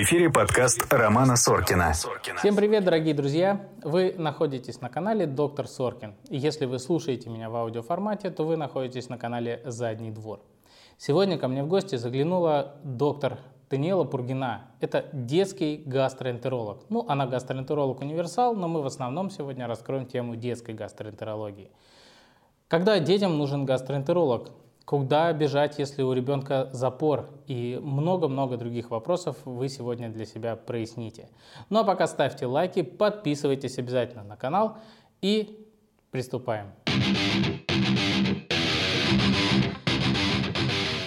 Эфире подкаст Романа Соркина. Всем привет, дорогие друзья! Вы находитесь на канале Доктор Соркин. И если вы слушаете меня в аудиоформате, то вы находитесь на канале Задний двор. Сегодня ко мне в гости заглянула доктор Даниэла Пургина. Это детский гастроэнтеролог. Ну, она гастроэнтеролог-универсал, но мы в основном сегодня раскроем тему детской гастроэнтерологии. Когда детям нужен гастроэнтеролог? Куда бежать, если у ребенка запор? И много-много других вопросов вы сегодня для себя проясните. Ну а пока ставьте лайки, подписывайтесь обязательно на канал и приступаем.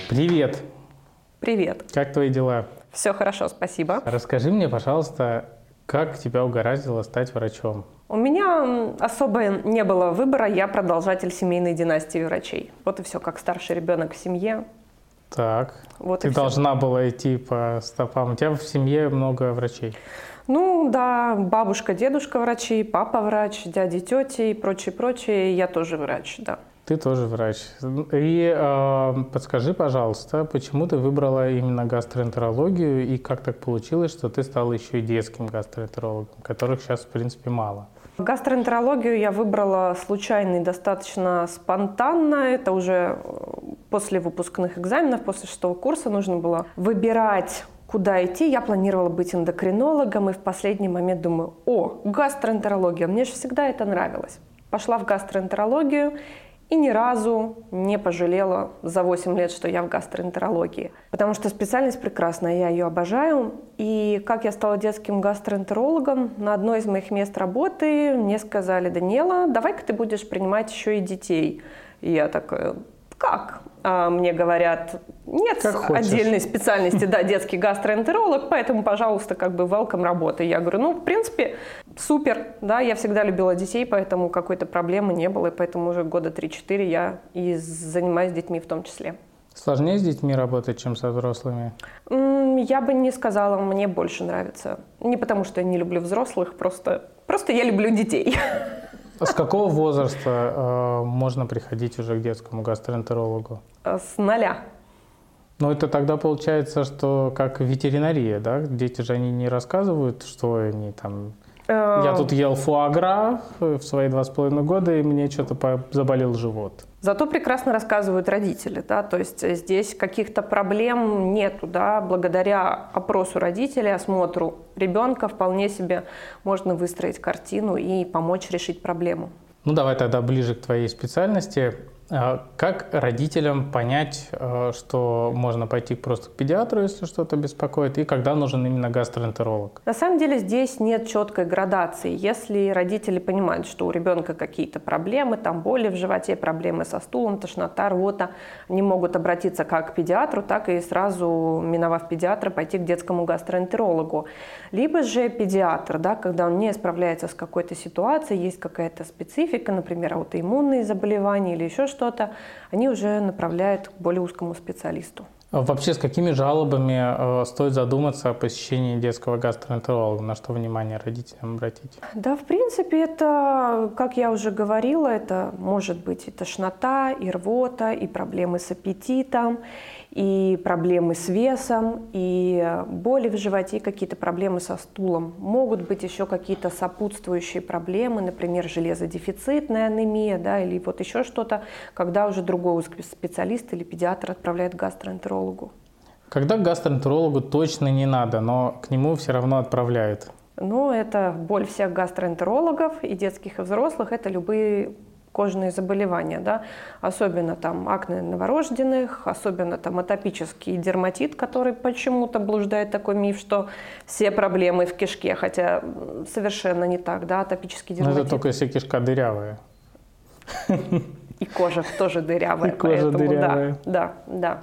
Привет! Привет. Как твои дела? Все хорошо, спасибо. Расскажи мне, пожалуйста, как тебя угораздило стать врачом? У меня особо не было выбора, я продолжатель семейной династии врачей. Вот и все, как старший ребенок в семье. Так, Вот ты и должна была идти по стопам. У тебя в семье много врачей. Ну да, бабушка, дедушка врачи, папа врач, дяди, тети и прочее, прочее. Я тоже врач, да. Ты тоже врач. И э, подскажи, пожалуйста, почему ты выбрала именно гастроэнтерологию и как так получилось, что ты стала еще и детским гастроэнтерологом, которых сейчас, в принципе, мало? Гастроэнтерологию я выбрала случайно и достаточно спонтанно. Это уже э, после выпускных экзаменов, после шестого курса нужно было выбирать куда идти. Я планировала быть эндокринологом и в последний момент думаю, о, гастроэнтерология, мне же всегда это нравилось. Пошла в гастроэнтерологию и ни разу не пожалела за 8 лет, что я в гастроэнтерологии. Потому что специальность прекрасная, я ее обожаю. И как я стала детским гастроэнтерологом, на одной из моих мест работы мне сказали, Даниэла, давай-ка ты будешь принимать еще и детей. И я такая, как? А мне говорят, нет Как хочешь. отдельной специальности, да, детский гастроэнтеролог, поэтому, пожалуйста, как бы welcome работы. Я говорю, ну, в принципе, супер, да, я всегда любила детей, поэтому какой-то проблемы не было, и поэтому уже года 3-4 я и занимаюсь детьми в том числе. Сложнее с детьми работать, чем со взрослыми? Я бы не сказала, мне больше нравится. Не потому, что я не люблю взрослых, просто, просто я люблю детей. А С какого возраста э, можно приходить уже к детскому гастроэнтерологу? С нуля. Ну, это тогда получается, что как ветеринария, да? Дети же они не рассказывают, что они там... Э, Я тут ел фуагра в свои два с половиной года, и мне что-то заболел живот. Зато прекрасно рассказывают родители, да, то есть э, здесь каких-то проблем нету, да, благодаря опросу родителей, осмотру ребенка вполне себе можно выстроить картину и помочь решить проблему. Ну, давай тогда ближе к твоей специальности. А Как родителям понять, э, что можно пойти просто к педиатру, если что-то беспокоит, и когда нужен именно гастроэнтеролог? На самом деле здесь нет четкой градации. Если родители понимают, что у ребенка какие-то проблемы, там боли в животе, проблемы со стулом, тошнота, рвота, они могут обратиться как к педиатру, так и сразу, миновав педиатра, пойти к детскому гастроэнтерологу. Либо же педиатр, да, когда он не справляется с какой-то ситуацией, есть какая-то специфика, например, аутоиммунные заболевания или еще что-то, они уже направляют к более узкому специалисту. А Вообще, с какими жалобами э, стоит задуматься о посещении детского гастроэнтеролога? На что внимание родителям обратить? Да, в принципе, это, как я уже говорила, это может быть и тошнота, и рвота, и проблемы с аппетитом, и проблемы с весом, и боли в животе, какие-то проблемы со стулом. Могут быть еще какие-то сопутствующие проблемы, например, железодефицитная анемия, да, или вот еще что-то, когда уже другой специалист или педиатр отправляет к гастроэнтерологу. Когда к гастроэнтерологу точно не надо, но к нему все равно отправляют? Ну, это боль всех гастроэнтерологов, и детских, и взрослых, это любые кожные заболевания, да, особенно там акне новорожденных, особенно там атопический дерматит, который почему-то блуждает такой миф, что все проблемы в кишке, хотя совершенно не так, да, атопический дерматит это только если кишка дырявая. и кожа тоже дырявая, И кожа поэтому дырявая. да, да, да.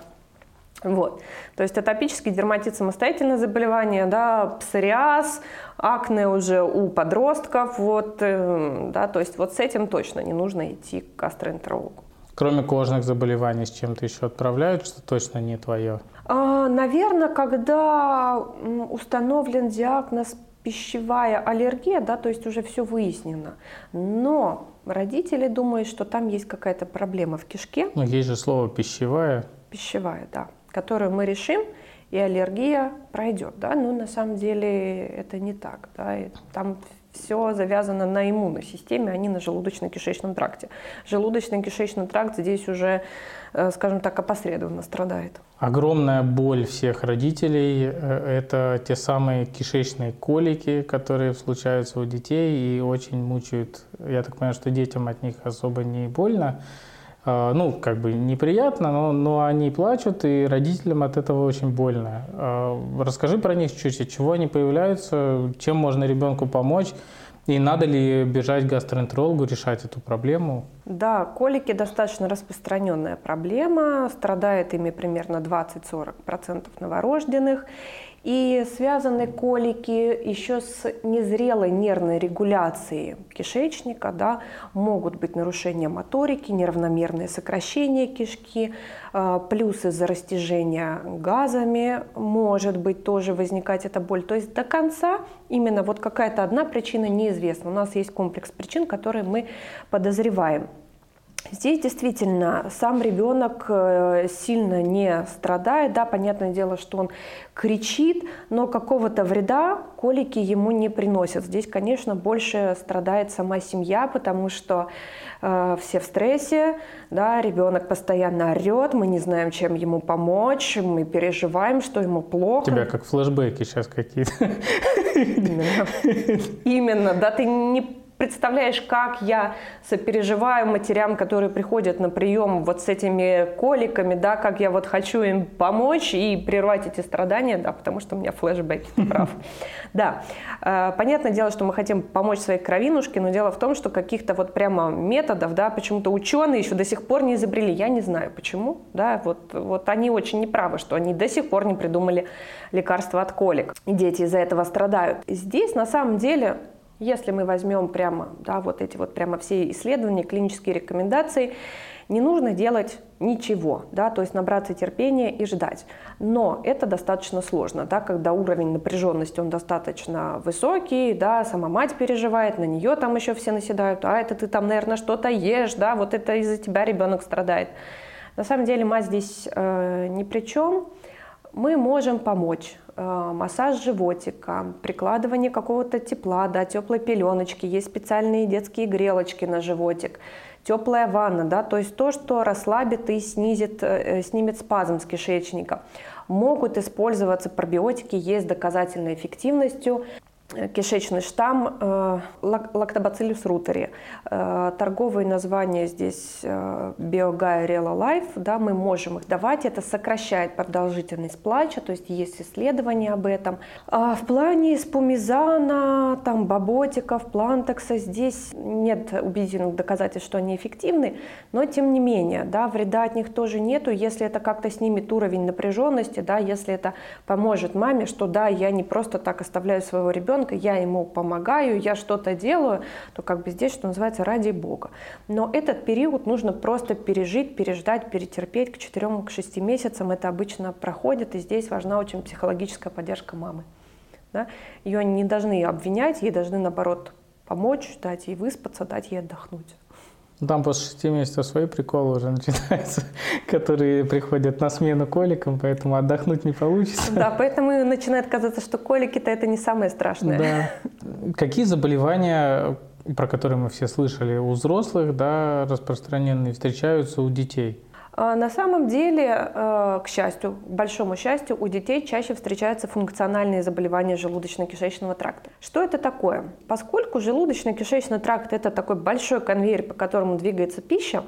Вот. То есть атопический дерматит самостоятельное заболевание, да, псориаз, акне уже у подростков, вот, э, да, то есть вот с этим точно не нужно идти к гастроэнтерологу. Кроме кожных заболеваний, с чем-то еще отправляют, что точно не твое? Наверное, когда установлен диагноз пищевая аллергия, да, то есть уже все выяснено. Но родители думают, что там есть какая-то проблема в кишке, Ну, есть же слово пищевая. пищевая, да, которую мы решим, и аллергия пройдет. Да? Но на самом деле это не так. Да? И там все завязано на иммунной системе, а не на желудочно-кишечном тракте. Желудочно-кишечный тракт здесь уже, э, скажем так, опосредованно страдает. Огромная боль всех родителей э, – это те самые кишечные колики, которые случаются у детей и очень мучают. Я так понимаю, что детям от них особо не больно, ну, как бы неприятно, но, но они плачут, и родителям от этого очень больно. А, расскажи про них чуть-чуть, чего они появляются, чем можно ребенку помочь, и надо ли бежать к гастроэнтерологу, решать эту проблему? Да, колики достаточно распространенная проблема, страдает ими примерно 20-40% новорожденных. И связаны колики еще с незрелой нервной регуляцией кишечника, да, могут быть нарушения моторики, неравномерное сокращение кишки, а, плюс из-за растяжения газами может быть тоже возникать эта боль. То есть до конца именно вот какая-то одна причина неизвестна. У нас есть комплекс причин, которые мы подозреваем. Здесь действительно сам ребенок э, сильно не страдает, да, понятное дело, что он кричит, но какого-то вреда колики ему не приносят. Здесь, конечно, больше страдает сама семья, потому что э, все в стрессе, да, ребенок постоянно орет, мы не знаем, чем ему помочь, мы переживаем, что ему плохо. У тебя как флешбеки сейчас какие-то. Именно. Именно, да, ты не представляешь, как я сопереживаю матерям, которые приходят на прием вот с этими коликами, да, как я вот хочу им помочь и прервать эти страдания, да, потому что у меня флешбеки, ты прав. Да, э, понятное дело, что мы хотим помочь своей кровинушке, но дело в том, что каких-то вот прямо методов, да, почему-то ученые еще до сих пор не изобрели, я не знаю почему, да, вот, вот они очень неправы, что они до сих пор не придумали лекарства от колик, и дети из-за этого страдают. Здесь на самом деле если мы возьмем прямо да, вот эти вот прямо все исследования, клинические рекомендации, не нужно делать ничего, да, то есть набраться терпения и ждать. Но это достаточно сложно, да, когда уровень напряженности он достаточно высокий, да, сама мать переживает, на нее там еще все наседают, а это ты там, наверное, что-то ешь, да, вот это из-за тебя ребенок страдает. На самом деле мать здесь э, ни при чем. Мы можем помочь массаж животика, прикладывание какого-то тепла, да, теплой пеленочки, есть специальные детские грелочки на животик, теплая ванна, да, то есть то, что расслабит и снизит, э, снимет спазм с кишечника. Могут использоваться пробиотики, есть доказательной эффективностью кишечный штамм э, лактобациллус рутери. Э, торговые названия здесь э, BioGaia, Рела Лайф, да, мы можем их давать, это сокращает продолжительность плача, то есть есть исследования об этом. А в плане Эспумизана, там, Боботиков, Плантекса, здесь нет убедительных доказательств, что они эффективны, но тем не менее, да, вреда от них тоже нету, если это как-то снимет уровень напряженности, да, если это поможет маме, что да, я не просто так оставляю своего ребенка, ребенка, я ему помогаю, я что-то делаю, то как бы здесь, что называется, ради Бога. Но этот период нужно просто пережить, переждать, перетерпеть к 4-6 месяцам. Это обычно проходит, и здесь важна очень психологическая поддержка мамы. Да? Ее не должны обвинять, ей должны, наоборот, помочь, дать ей выспаться, дать ей отдохнуть. Ну, там после шести месяцев свои приколы уже начинаются, которые приходят на смену коликам, поэтому отдохнуть не получится. Да, поэтому начинает казаться, что колики-то это не самое страшное. Да. Какие заболевания, про которые мы все слышали, у взрослых, да, распространенные, встречаются у детей? А, на самом деле, э, к счастью, к большому счастью, у детей чаще встречаются функциональные заболевания желудочно-кишечного тракта. Что это такое? Поскольку желудочно-кишечный тракт – это такой большой конвейер, по которому двигается пища,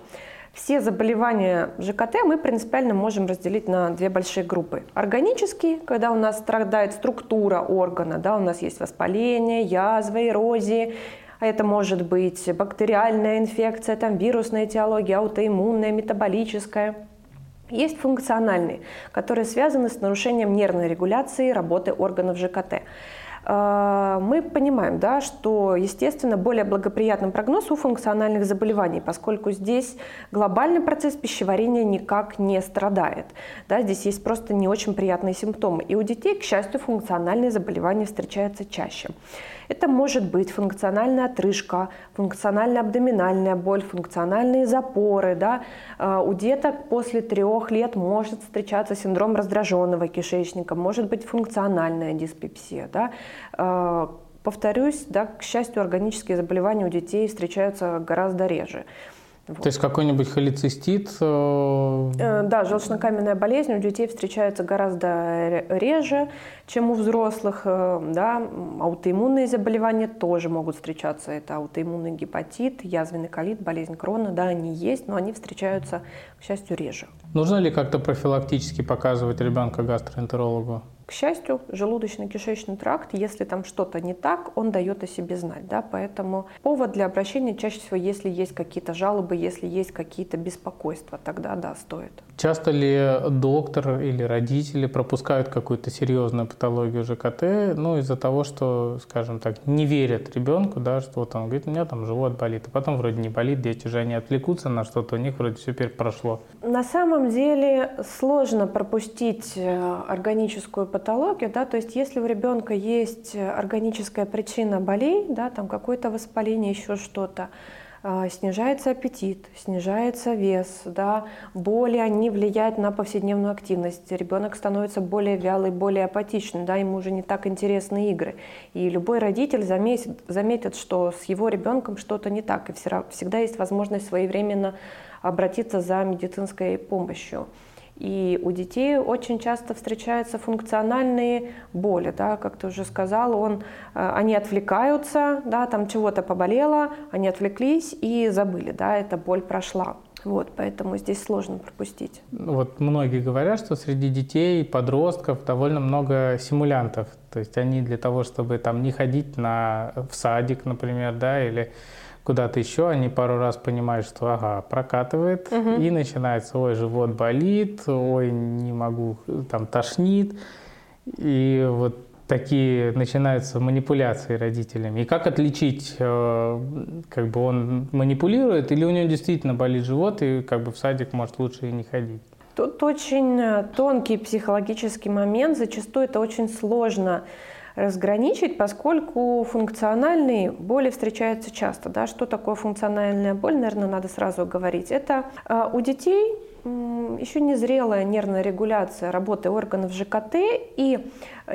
все заболевания ЖКТ мы принципиально можем разделить на две большие группы. Органические, когда у нас страдает структура органа, да, у нас есть воспаление, язва, эрозии, а это может быть бактериальная инфекция, там вирусная этиология, аутоиммунная, метаболическая. Есть функциональные, которые связаны с нарушением нервной регуляции работы органов ЖКТ. э, мы понимаем, да, что, естественно, более благоприятный прогноз у функциональных заболеваний, поскольку здесь глобальный процесс пищеварения никак не страдает. Да, здесь есть просто не очень приятные симптомы. И у детей, к счастью, функциональные заболевания встречаются чаще. Это может быть функциональная отрыжка, функциональная абдоминальная боль, функциональные запоры. Да. Э, у деток после трех лет может встречаться синдром раздраженного кишечника, может быть функциональная диспепсия. Да. Э, повторюсь, да, к счастью, органические заболевания у детей встречаются гораздо реже. Вот. То есть какой-нибудь холецистит? Э... э да, желчнокаменная болезнь у детей встречается гораздо реже, чем у взрослых. Э, да. Аутоиммунные заболевания тоже могут встречаться. Это аутоиммунный гепатит, язвенный колит, болезнь крона. Да, они есть, но они встречаются, к счастью, реже. Нужно ли как-то профилактически показывать ребенка гастроэнтерологу? К счастью, желудочно-кишечный тракт, если там что-то не так, он дает о себе знать. Да? Поэтому повод для обращения чаще всего, если есть какие-то жалобы, если есть какие-то беспокойства, тогда да, стоит. Часто ли доктор или родители пропускают какую-то серьезную патологию ЖКТ, ну, из-за того, что, скажем так, не верят ребенку, да, что вот он говорит, у меня там живот болит, а потом вроде не болит, дети же они отвлекутся на что-то, у них вроде все теперь прошло. На самом деле сложно пропустить э, органическую патологию да, то есть если у ребенка есть органическая причина болей, да, там какое-то воспаление, еще что-то, снижается аппетит, снижается вес, да, боли, они влияют на повседневную активность, ребенок становится более вялый, более апатичный, да, ему уже не так интересны игры. И любой родитель заметит, заметит что с его ребенком что-то не так, и всегда есть возможность своевременно обратиться за медицинской помощью. И у детей очень часто встречаются функциональные боли, да, как ты уже сказал, он, э, они отвлекаются, да, там чего-то поболело, они отвлеклись и забыли, да, эта боль прошла. Вот, поэтому здесь сложно пропустить. Вот многие говорят, что среди детей, подростков довольно много симулянтов. То есть они для того, чтобы там не ходить на, в садик, например, да, или куда-то еще, они пару раз понимают, что ага, прокатывает, угу. и начинается, ой, живот болит, ой, не могу, там тошнит. И вот такие начинаются манипуляции родителями. И как отличить, э, как бы он манипулирует, или у него действительно болит живот, и как бы в садик может лучше и не ходить? Тут очень э, тонкий психологический момент, зачастую это очень сложно разграничить, поскольку функциональные боли встречаются часто. Да? Что такое функциональная боль, наверное, надо сразу говорить. Это э, у детей еще незрелая нервная регуляция работы органов ЖКТ и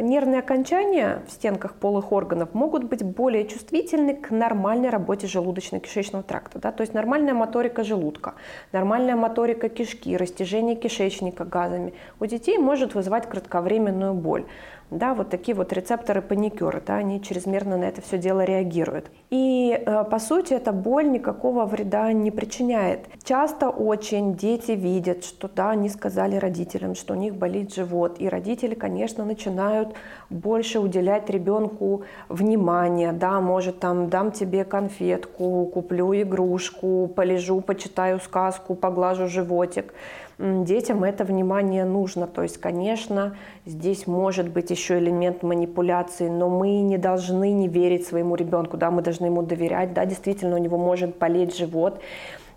нервные окончания в стенках полых органов могут быть более чувствительны к нормальной работе желудочно-кишечного тракта. Да? То есть нормальная моторика желудка, нормальная моторика кишки, растяжение кишечника газами у детей может вызывать кратковременную боль да, вот такие вот рецепторы паникеры, да, они чрезмерно на это все дело реагируют. И э, по сути эта боль никакого вреда не причиняет. Часто очень дети видят, что да, они сказали родителям, что у них болит живот, и родители, конечно, начинают больше уделять ребенку внимания, да, может там дам тебе конфетку, куплю игрушку, полежу, почитаю сказку, поглажу животик детям это внимание нужно. То есть, конечно, здесь может быть еще элемент манипуляции, но мы не должны не верить своему ребенку, да, мы должны ему доверять, да, действительно у него может болеть живот.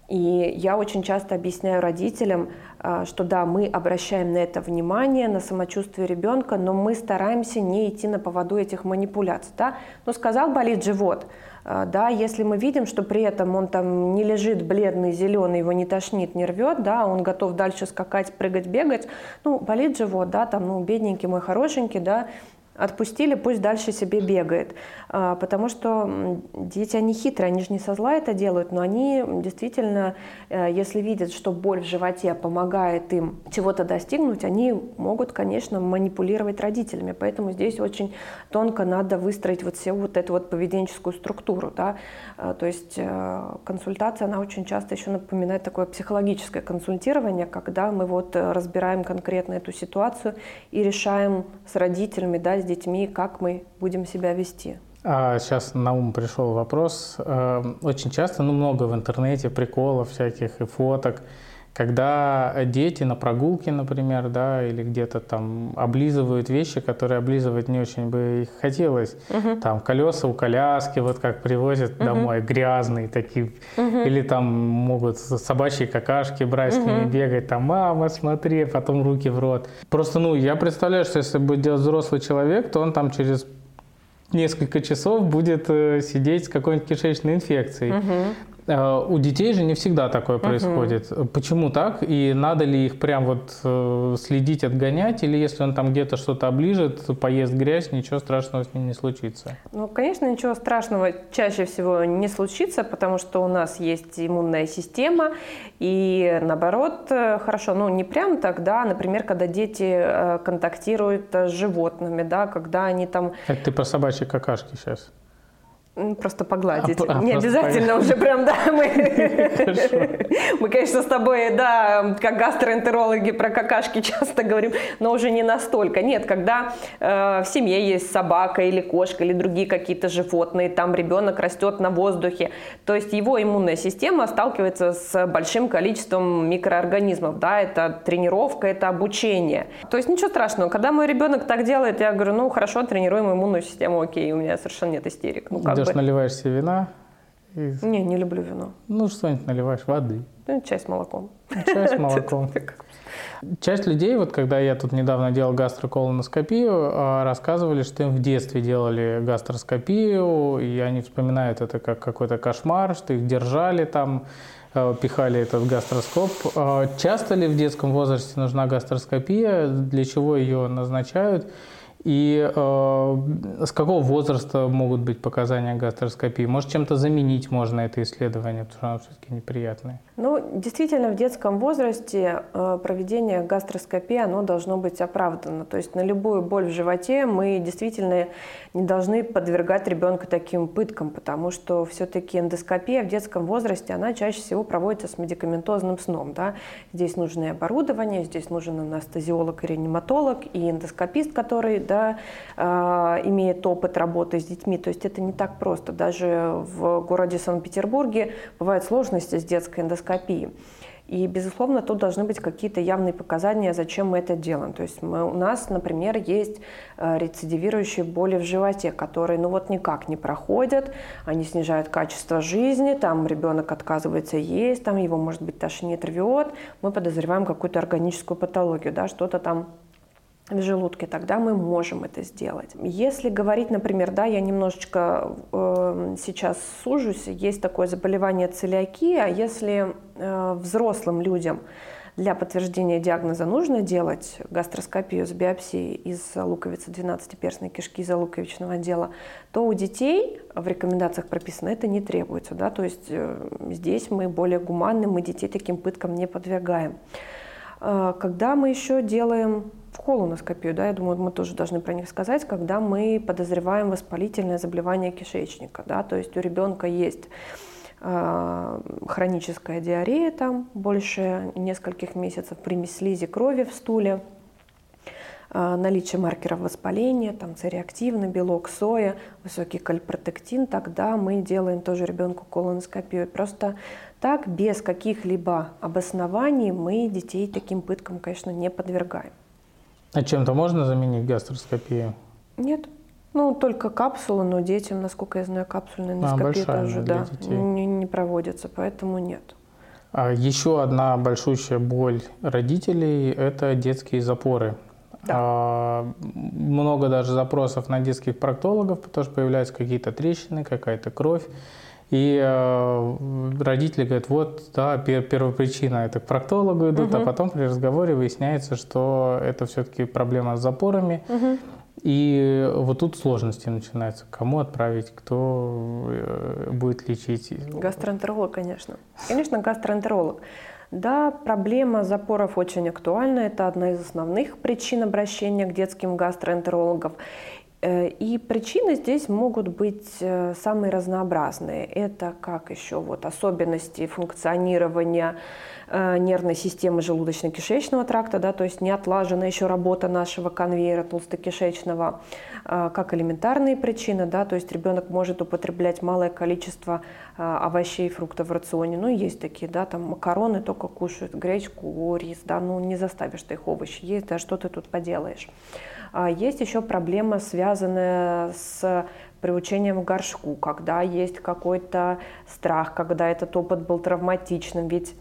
И я очень часто объясняю родителям, а, что да, мы обращаем на это внимание, на самочувствие ребенка, но мы стараемся не идти на поводу этих манипуляций. Да? Ну, сказал, болит живот, да, если мы видим, что при этом он там не лежит бледный, зеленый, его не тошнит, не рвет, да, он готов дальше скакать, прыгать, бегать, ну, болит живот, да, там, ну, бедненький мой хорошенький, да, отпустили, пусть дальше себе бегает. А, потому что дети, они хитрые, они же не со зла это делают, но они действительно, э, если видят, что боль в животе помогает им чего-то достигнуть, они могут, конечно, манипулировать родителями. Поэтому здесь очень тонко надо выстроить вот всю вот эту вот поведенческую структуру. Да? А, то есть э, консультация, она очень часто еще напоминает такое психологическое консультирование, когда мы вот э, разбираем конкретно эту ситуацию и решаем с родителями, да, детьми, как мы будем себя вести. А сейчас на ум пришел вопрос. Э, очень часто, ну много в интернете приколов всяких и фоток, когда дети на прогулке, например, да, или где-то там облизывают вещи, которые облизывать не очень бы их хотелось. Угу. Там колеса у коляски, вот как привозят угу. домой, грязные такие. Угу. Или там могут собачьи какашки брать, угу. с ними бегать, там, мама, смотри, потом руки в рот. Просто, ну, я представляю, что если будет делать взрослый человек, то он там через несколько часов будет э, сидеть с какой-нибудь кишечной инфекцией. Угу. Э, у детей же не всегда такое происходит. Угу. Почему так? И надо ли их прям вот э, следить, отгонять? Или если он там где-то что-то оближет, поест грязь, ничего страшного с ним не случится? Ну, конечно, ничего страшного чаще всего не случится, потому что у нас есть иммунная система. И наоборот, э, хорошо, ну не прям так, да, например, когда дети контактируют с животными, да, когда они там... Это ты про собачьи какашки сейчас? Просто погладить. А, не обязательно погладить. уже прям, да, мы, мы, конечно, с тобой, да, как гастроэнтерологи про какашки часто говорим, но уже не настолько. Нет, когда э, в семье есть собака или кошка или другие какие-то животные, там ребенок растет на воздухе, то есть его иммунная система сталкивается с большим количеством микроорганизмов, да, это тренировка, это обучение. То есть ничего страшного, когда мой ребенок так делает, я говорю, ну хорошо, тренируем иммунную систему, окей, у меня совершенно нет истерик. Ну, как бы. наливаешь себе вина. И... Не, не люблю вино. Ну, что-нибудь наливаешь, воды. Ну, чай с молоком. Чай с молоком. Часть людей, вот когда я тут недавно делал гастроколоноскопию, а, рассказывали, что им в детстве делали гастроскопию, и они вспоминают это как какой-то кошмар, что их держали там, а, пихали этот гастроскоп. А, часто ли в детском возрасте нужна гастроскопия? Для чего ее назначают? И э, с какого возраста могут быть показания гастроскопии? Может, чем-то заменить можно это исследование, потому что оно все-таки неприятное? Ну, действительно, в детском возрасте э, проведение гастроскопии, оно должно быть оправдано. То есть на любую боль в животе мы действительно не должны подвергать ребенка таким пыткам, потому что все-таки эндоскопия в детском возрасте, она чаще всего проводится с медикаментозным сном. Да? Здесь нужно оборудование, здесь нужен анестезиолог и реаниматолог, и эндоскопист, который да, э, имеет опыт работы с детьми. То есть это не так просто. Даже в городе Санкт-Петербурге бывают сложности с детской эндоскопией. И, безусловно, тут должны быть какие-то явные показания, зачем мы это делаем. То есть мы, у нас, например, есть э, рецидивирующие боли в животе, которые ну вот никак не проходят, они снижают качество жизни, там ребенок отказывается есть, там его, может быть, тошнит, рвет, мы подозреваем какую-то органическую патологию, да, что-то там в желудке, тогда мы можем это сделать. Если говорить, например, да, я немножечко э, сейчас сужусь, есть такое заболевание целиакия, если э, взрослым людям для подтверждения диагноза нужно делать гастроскопию с биопсией из луковицы 12-перстной кишки из луковичного отдела, то у детей в рекомендациях прописано это не требуется. Да? То есть э, здесь мы более гуманны, мы детей таким пыткам не подвергаем. Э, когда мы еще делаем колоноскопию, да, я думаю, мы тоже должны про них сказать, когда мы подозреваем воспалительное заболевание кишечника, да, то есть у ребенка есть э, хроническая диарея там больше нескольких месяцев, примесь слизи крови в стуле, э, наличие маркеров воспаления, там цереактивный белок соя, высокий кальпротектин, тогда мы делаем тоже ребенку колоноскопию. Просто так, без каких-либо обоснований мы детей таким пыткам, конечно, не подвергаем. А чем-то можно заменить гастроскопию? Нет. Ну, только капсулы, но детям, насколько я знаю, капсульная эндоскопия а, тоже да, не, не проводится, поэтому нет. А еще одна большущая боль родителей – это детские запоры. Да. А, много даже запросов на детских проктологов, потому что появляются какие-то трещины, какая-то кровь. И э, родители говорят, вот, да, пер, первопричина это к проктологу идут, угу. а потом при разговоре выясняется, что это все-таки проблема с запорами. Угу. И вот тут сложности начинаются. Кому отправить, кто э, будет лечить? Гастроэнтеролог, конечно. Конечно, гастроэнтеролог. Да, проблема запоров очень актуальна. Это одна из основных причин обращения к детским гастроэнтерологам. Э, и причины здесь могут быть э, самые разнообразные. Это как еще вот особенности функционирования э, нервной системы желудочно-кишечного тракта, да, то есть не отлажена еще работа нашего конвейера толстокишечного, как элементарные причины, да, то есть ребенок может употреблять малое количество овощей и фруктов в рационе, ну есть такие, да, там макароны только кушают, гречку, рис, да, ну не заставишь ты их овощи есть, да, что ты тут поделаешь. А есть еще проблема, связанная с приучением к горшку, когда есть какой-то страх, когда этот опыт был травматичным. Ведь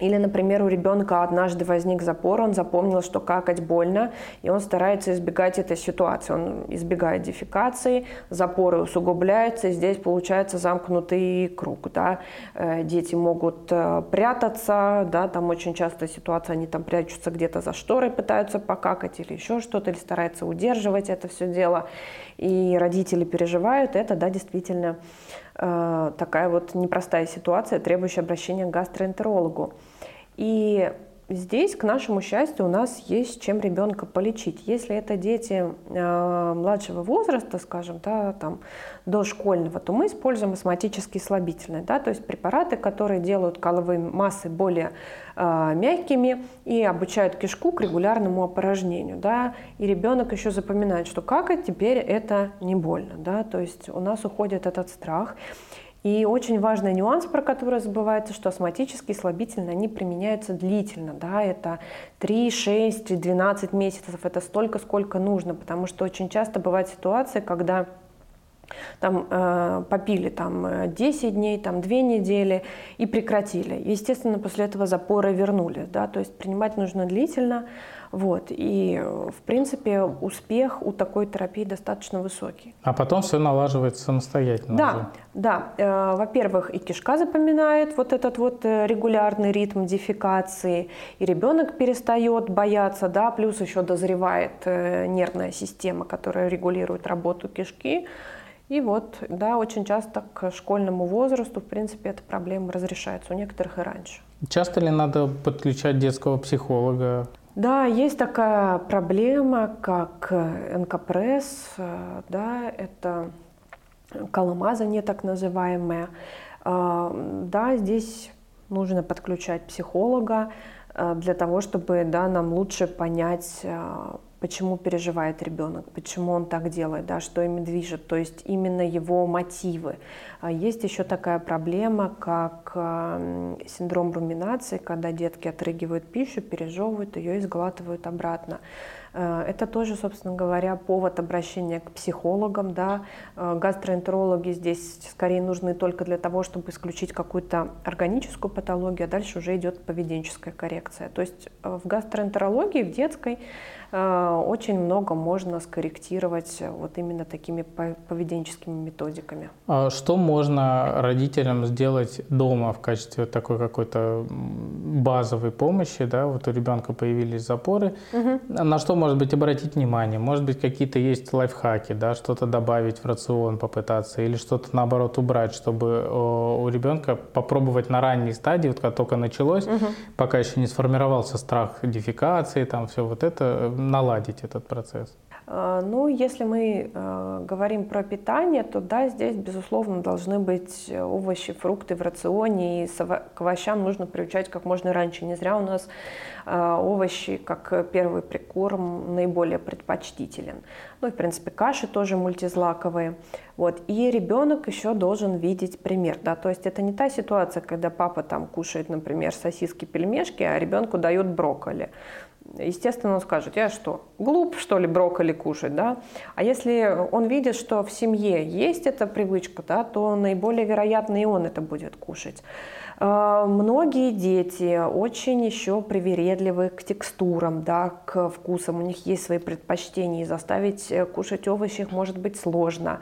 или, например, у ребенка однажды возник запор, он запомнил, что какать больно, и он старается избегать этой ситуации. Он избегает дефекации, запоры усугубляются, и здесь получается замкнутый круг. Да? Э, дети могут э, прятаться, да, там очень часто ситуация, они там прячутся где-то за шторой, пытаются покакать или еще что-то, или стараются удерживать это все дело. И родители переживают, это, да, действительно э, такая вот непростая ситуация, требующая обращения к гастроэнтерологу. И здесь, к нашему счастью, у нас есть чем ребенка полечить. Если это дети э, младшего возраста, скажем, да, там, дошкольного, то мы используем астматические слабительные, да, то есть препараты, которые делают коловые массы более э, мягкими и обучают кишку к регулярному опорожнению. Да, и ребенок еще запоминает, что какать теперь это не больно. Да, то есть у нас уходит этот страх. И очень важный нюанс, про который забывается, что астматические слабительные, они применяются длительно, да, это 3, 6, 12 месяцев, это столько, сколько нужно, потому что очень часто бывают ситуации, когда там э, попили там 10 э, дней, там 2 недели и прекратили. Естественно, после этого запоры вернулись, да, то есть принимать нужно длительно, вот, и в принципе успех у такой терапии достаточно высокий. А потом все налаживается самостоятельно? Да, уже. да. Э, во-первых, и кишка запоминает вот этот вот регулярный ритм дефекации, и ребенок перестает бояться, да, плюс еще дозревает нервная система, которая регулирует работу кишки, и вот, да, очень часто к школьному возрасту, в принципе, эта проблема разрешается, у некоторых и раньше. Часто ли надо подключать детского психолога? Да, есть такая проблема, как НКПРС, да, это коломазание так называемое. А, да, здесь нужно подключать психолога для того, чтобы да, нам лучше понять почему переживает ребенок, почему он так делает, да, что ими движет, то есть именно его мотивы. А есть еще такая проблема, как синдром руминации, когда детки отрыгивают пищу, пережевывают ее и сглатывают обратно. Э, это тоже, собственно говоря, повод обращения к психологам. Да. Э, гастроэнтерологи здесь скорее нужны только для того, чтобы исключить какую-то органическую патологию, а дальше уже идет поведенческая коррекция. То есть э, в гастроэнтерологии, в детской, очень много можно скорректировать вот именно такими поведенческими методиками. А что можно родителям сделать дома в качестве такой какой-то базовой помощи? Да? Вот у ребенка появились запоры. Угу. На что может быть, обратить внимание? Может быть, какие-то есть лайфхаки, да, что-то добавить в рацион, попытаться, или что-то наоборот убрать, чтобы у ребенка попробовать на ранней стадии, вот как только началось, угу. пока еще не сформировался страх дефекации, там все вот это, наладить этот процесс. А, ну, если мы э, говорим про питание, то да, здесь, безусловно, должны быть овощи, фрукты в рационе, и к овощам нужно приучать как можно раньше. Не зря у нас э, овощи, как первый прикорм, наиболее предпочтителен. Ну, и, в принципе, каши тоже мультизлаковые. Вот. И ребенок еще должен видеть пример. Да? То есть это не та ситуация, когда папа там кушает, например, сосиски, пельмешки, а ребенку дают брокколи естественно, он скажет, я что, глуп, что ли, брокколи кушать, да? А если он видит, что в семье есть эта привычка, да, то наиболее вероятно и он это будет кушать. А, многие дети очень еще привередливы к текстурам, да, к вкусам, у них есть свои предпочтения, и заставить э, кушать овощи их может быть сложно.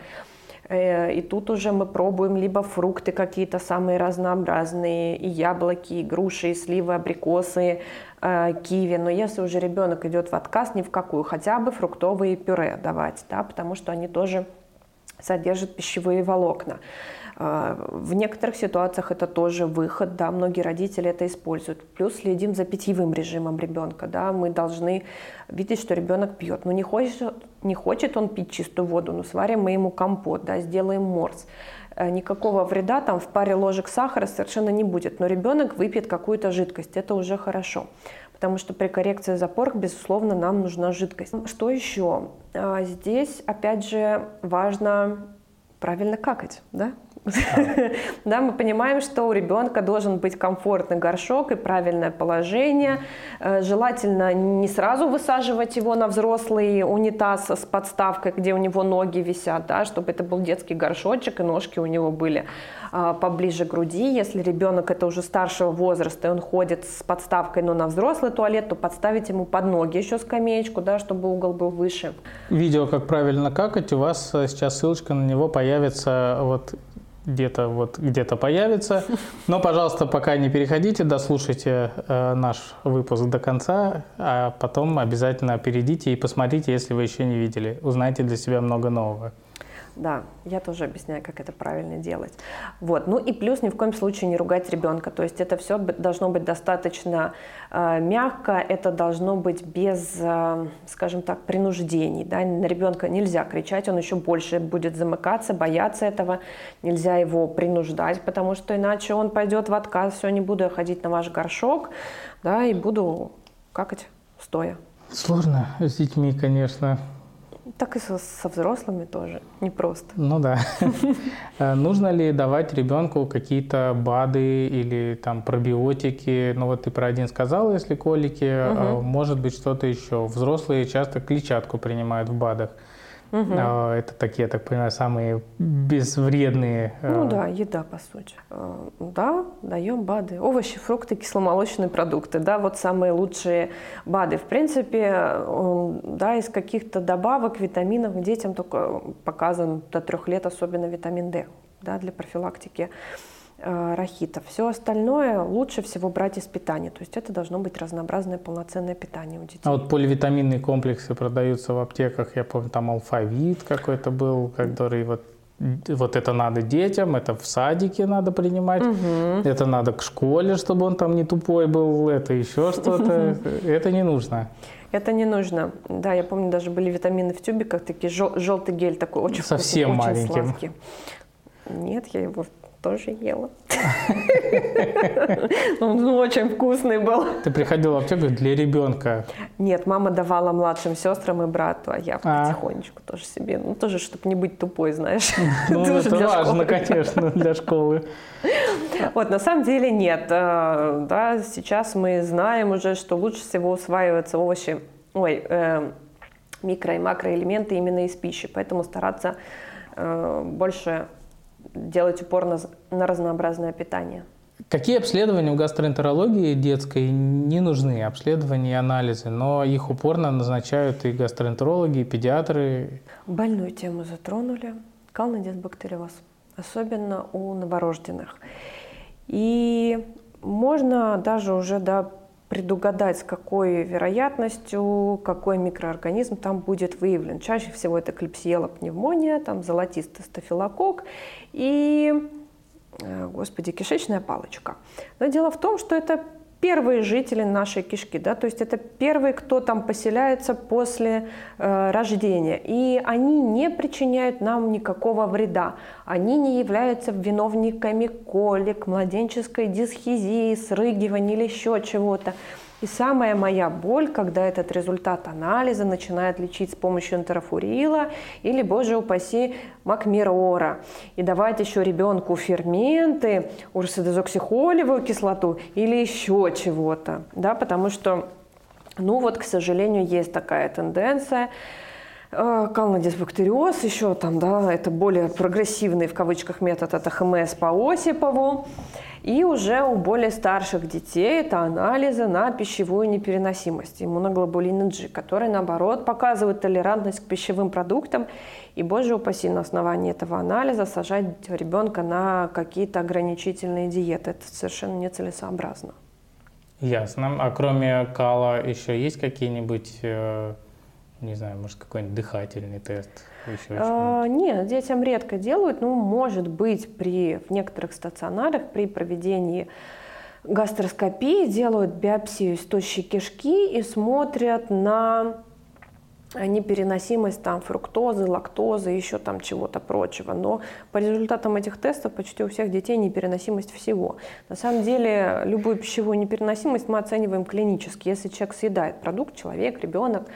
Э, и тут уже мы пробуем либо фрукты какие-то самые разнообразные, и яблоки, и груши, и сливы, абрикосы, э, киви. Но если уже ребенок идет в отказ, ни в какую, хотя бы фруктовые пюре давать, да, потому что они тоже содержит пищевые волокна. А, в некоторых ситуациях это тоже выход, да, многие родители это используют. Плюс следим за питьевым режимом ребенка, да, мы должны видеть, что ребенок пьет. Но не хочет, не хочет он пить чистую воду, но сварим мы ему компот, да, сделаем морс. Э, никакого вреда там в паре ложек сахара совершенно не будет, но ребенок выпьет какую-то жидкость, это уже хорошо потому что при коррекции запоров, безусловно, нам нужна жидкость. Что еще? А, здесь, опять же, важно правильно какать, да? Да, мы понимаем, что у ребенка должен быть комфортный горшок и правильное положение. Э, желательно не сразу высаживать его на взрослый унитаз с подставкой, где у него ноги висят, да, чтобы это был детский горшочек и ножки у него были а, поближе к груди. Если ребенок это уже старшего возраста, и он ходит с подставкой, но на взрослый туалет, то подставить ему под ноги еще скамеечку, да, чтобы угол был выше. Видео, как правильно какать, у вас э, сейчас ссылочка на него появится вот где-то вот где-то появится. Но, пожалуйста, пока не переходите, дослушайте э, наш выпуск до конца, а потом обязательно перейдите и посмотрите, если вы еще не видели. Узнайте для себя много нового. Да, я тоже объясняю, как это правильно делать. Вот. Ну и плюс ни в коем случае не ругать ребенка. То есть это все должно быть достаточно э, мягко, это должно быть без, э, скажем так, принуждений. Да? На ребенка нельзя кричать, он еще больше будет замыкаться, бояться этого. Нельзя его принуждать, потому что иначе он пойдет в отказ, все, не буду я ходить на ваш горшок, да, и буду какать стоя. Сложно с детьми, конечно. Так и со, со взрослыми тоже непросто. Ну да. Э, нужно ли давать ребенку какие-то БАДы или там пробиотики? Ну вот ты про один сказал, если колики, угу. может быть что-то еще. Взрослые часто клетчатку принимают в БАДах. Угу. Это такие, я так понимаю, самые безвредные. Э, ну да, еда, по сути. Э, да, даем БАДы. Овощи, фрукты, кисломолочные продукты. Да, вот самые лучшие БАДы. В принципе, да, из каких-то добавок, витаминов детям только показан до трех лет, особенно витамин D да, для профилактики рахита. Все остальное лучше всего брать из питания. То есть это должно быть разнообразное полноценное питание у детей. А вот поливитаминные комплексы продаются в аптеках. Я помню, там алфавит какой-то был, который вот вот это надо детям, это в садике надо принимать, угу. это надо к школе, чтобы он там не тупой был, это еще что-то. Это не нужно. Это не нужно. Да, я помню, даже были витамины в тюбиках, такие жел- желтый гель такой, очень Совсем вкусный, маленьким. очень сладкий. Нет, я его тоже ела. Он очень вкусный был. Ты приходила в аптеку для ребенка? Нет, мама давала младшим сестрам и брату, а я а. потихонечку тоже себе. Ну, тоже, чтобы не быть тупой, знаешь. Ну, это важно, конечно, для школы. Вот, на самом деле нет. Э, да, сейчас мы знаем уже, что лучше всего усваиваются овощи, ой, э, микро- и макроэлементы именно из пищи. Поэтому стараться э, больше делать упор на, на разнообразное питание. Какие обследования в гастроэнтерологии детской не нужны? Обследования и анализы, но их упорно назначают и гастроэнтерологи, и педиатры. Больную тему затронули. Калный дисбактериоз, особенно у новорожденных. И можно даже уже да, предугадать, с какой вероятностью какой микроорганизм там будет выявлен. Чаще всего это клепсиела пневмония, там золотистый стафилококк и, э, господи, кишечная палочка. Но дело в том, что это первые жители нашей кишки, да, то есть это первые, кто там поселяется после э, рождения, и они не причиняют нам никакого вреда, они не являются виновниками колик, младенческой дисхизии, срыгивания или еще чего-то. И самая моя боль, когда этот результат анализа начинает лечить с помощью интерофурила или, боже упаси, макмирора. И давать еще ребенку ферменты, урсодезоксихолевую кислоту или еще чего-то. Да, потому что, ну вот, к сожалению, есть такая тенденция э, Калнодисбактериоз, еще там, да, это более прогрессивный в кавычках метод, это ХМС по Осипову. И уже у более старших детей это анализы на пищевую непереносимость, иммуноглобулин G, которые, наоборот, показывают толерантность к пищевым продуктам. И, боже упаси, на основании этого анализа сажать ребенка на какие-то ограничительные диеты. Это совершенно не знаю, может, какой-нибудь дыхательный тест? А, нет, детям редко делают, но может быть при, в некоторых стационарах при проведении гастроскопии делают биопсию из тощей кишки и смотрят на непереносимость там фруктозы, лактозы, еще там чего-то прочего. Но по результатам этих тестов почти у всех детей непереносимость всего. На самом деле любую пищевую непереносимость мы оцениваем клинически. Если человек съедает продукт, человек, ребенок,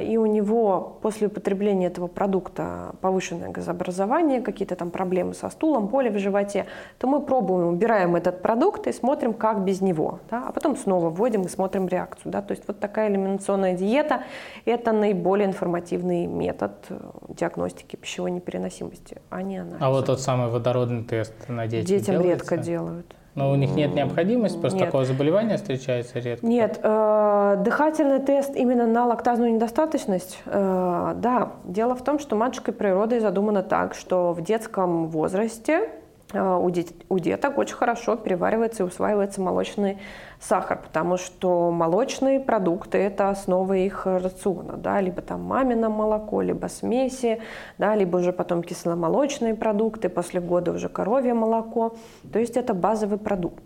и у него после употребления этого продукта повышенное газообразование, какие-то там проблемы со стулом, боли в животе, то мы пробуем, убираем этот продукт и смотрим, как без него. Да? А потом снова вводим и смотрим реакцию. Да? То есть вот такая элиминационная диета – это наиболее информативный метод э, диагностики пищевой непереносимости, а не анализа. А вот тот самый водородный тест на детях Детям делается? редко делают. Но у них нет необходимости, просто нет. такое заболевание встречается редко. Нет, э, дыхательный тест именно на лактазную недостаточность, э, да. Дело в том, что матушкой природой задумано так, что в детском возрасте э, у деток очень хорошо переваривается и усваивается молочный сахар, потому что молочные продукты – это основа их рациона, да, либо там мамино молоко, либо смеси, да, либо уже потом кисломолочные продукты, после года уже коровье молоко, то есть это базовый продукт.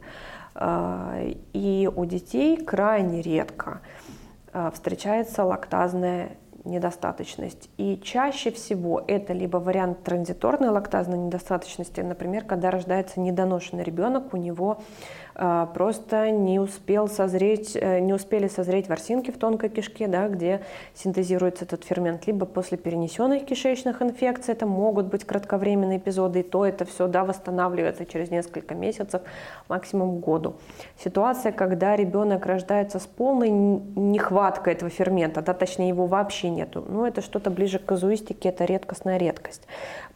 А, и у детей крайне редко а, встречается лактазная недостаточность. И чаще всего это либо вариант транзиторной лактазной недостаточности, например, когда рождается недоношенный ребенок, у него просто не успел созреть, э, не успели созреть ворсинки в тонкой кишке, да, где синтезируется этот фермент, либо после перенесенных кишечных инфекций, это могут быть кратковременные эпизоды, и то это все да, восстанавливается через несколько месяцев, максимум году. Ситуация, когда ребенок рождается с полной нехваткой этого фермента, да, точнее его вообще нету, ну это что-то ближе к казуистике, это редкостная редкость.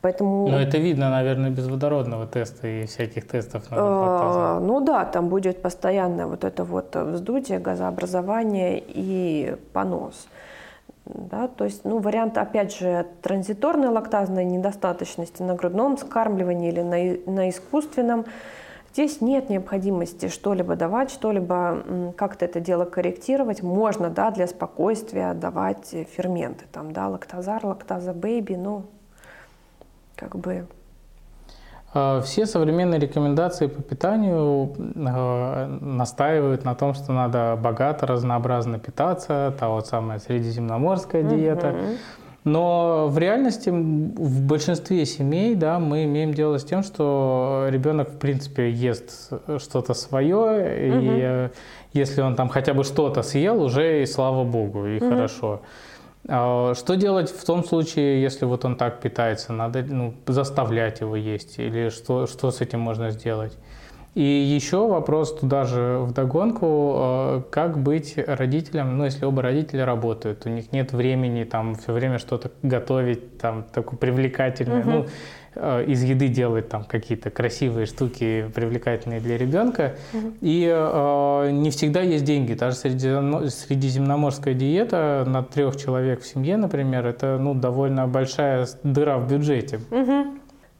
Поэтому... Но это видно, наверное, без водородного теста и всяких тестов на а, Ну да, там будет постоянное вот это вот вздутие, газообразование и понос. Да, то есть, ну, вариант, опять же, транзиторной лактазной недостаточности на грудном скармливании или на, на искусственном, здесь нет необходимости что-либо давать, что-либо как-то это дело корректировать. Можно, да, для спокойствия давать ферменты, там, да, лактазар, лактаза бэйби, ну, как бы а, все современные рекомендации по питанию а, настаивают на том, что надо богато, разнообразно питаться, та вот самая средиземноморская диета. Угу. Но в реальности в большинстве семей да, мы имеем дело с тем, что ребенок в принципе ест что-то свое, угу. и если он там хотя бы что-то съел, уже и слава богу, и угу. хорошо. А что делать в том случае, если вот он так питается? Надо ну, заставлять его есть или что, что с этим можно сделать? И еще вопрос туда же в догонку, а, как быть родителям, ну, если оба родителя работают, у них нет времени там все время что-то готовить, там, такое привлекательное. Угу. Ну, Э, из еды делать там какие-то красивые штуки, привлекательные для ребенка. Угу. И э, не всегда есть деньги. Даже средиземноморская диета на трех человек в семье, например, это ну, довольно большая дыра в бюджете. Угу.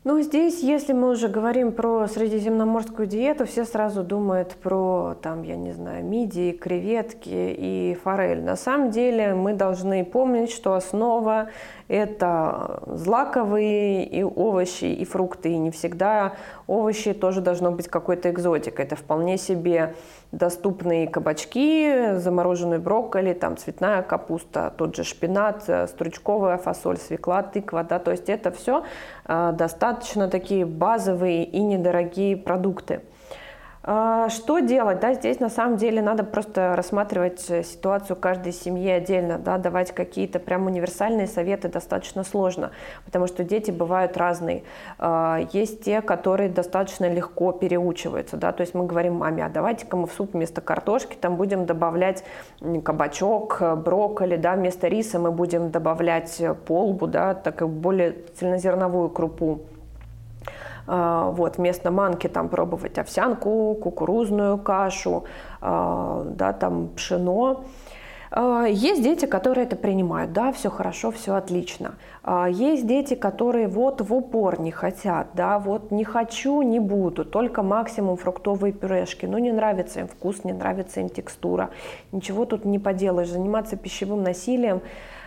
Ну, здесь, если мы уже говорим про средиземноморскую диету, все сразу думают про, там, я не знаю, мидии, креветки и форель. На самом деле мы должны помнить, что основа – это злаковые и овощи, и фрукты. И не всегда овощи тоже должно быть какой-то экзотикой. Это вполне себе доступные кабачки, замороженный брокколи, там цветная капуста, тот же шпинат, э, стручковая фасоль, свекла, тыква, да, то есть это все э, достаточно такие базовые и недорогие продукты. А, что делать? Да, здесь на самом деле надо просто рассматривать э, ситуацию каждой семьи отдельно, да, давать какие-то прям универсальные советы достаточно сложно, потому что дети бывают разные. А, есть те, которые достаточно легко переучиваются, да, то есть мы говорим маме, а давайте-ка мы в суп вместо картошки там будем добавлять кабачок, брокколи, да, вместо риса мы будем добавлять полбу, да, так более цельнозерновую крупу. А, вот, вместо манки там пробовать овсянку, кукурузную кашу, а, да, там пшено. А, есть дети, которые это принимают, да, все хорошо, все отлично. Есть дети, которые вот в упор не хотят, да, вот не хочу, не буду, только максимум фруктовые пюрешки. Ну, не нравится им вкус, не нравится им текстура. Ничего тут не поделаешь. Заниматься пищевым насилием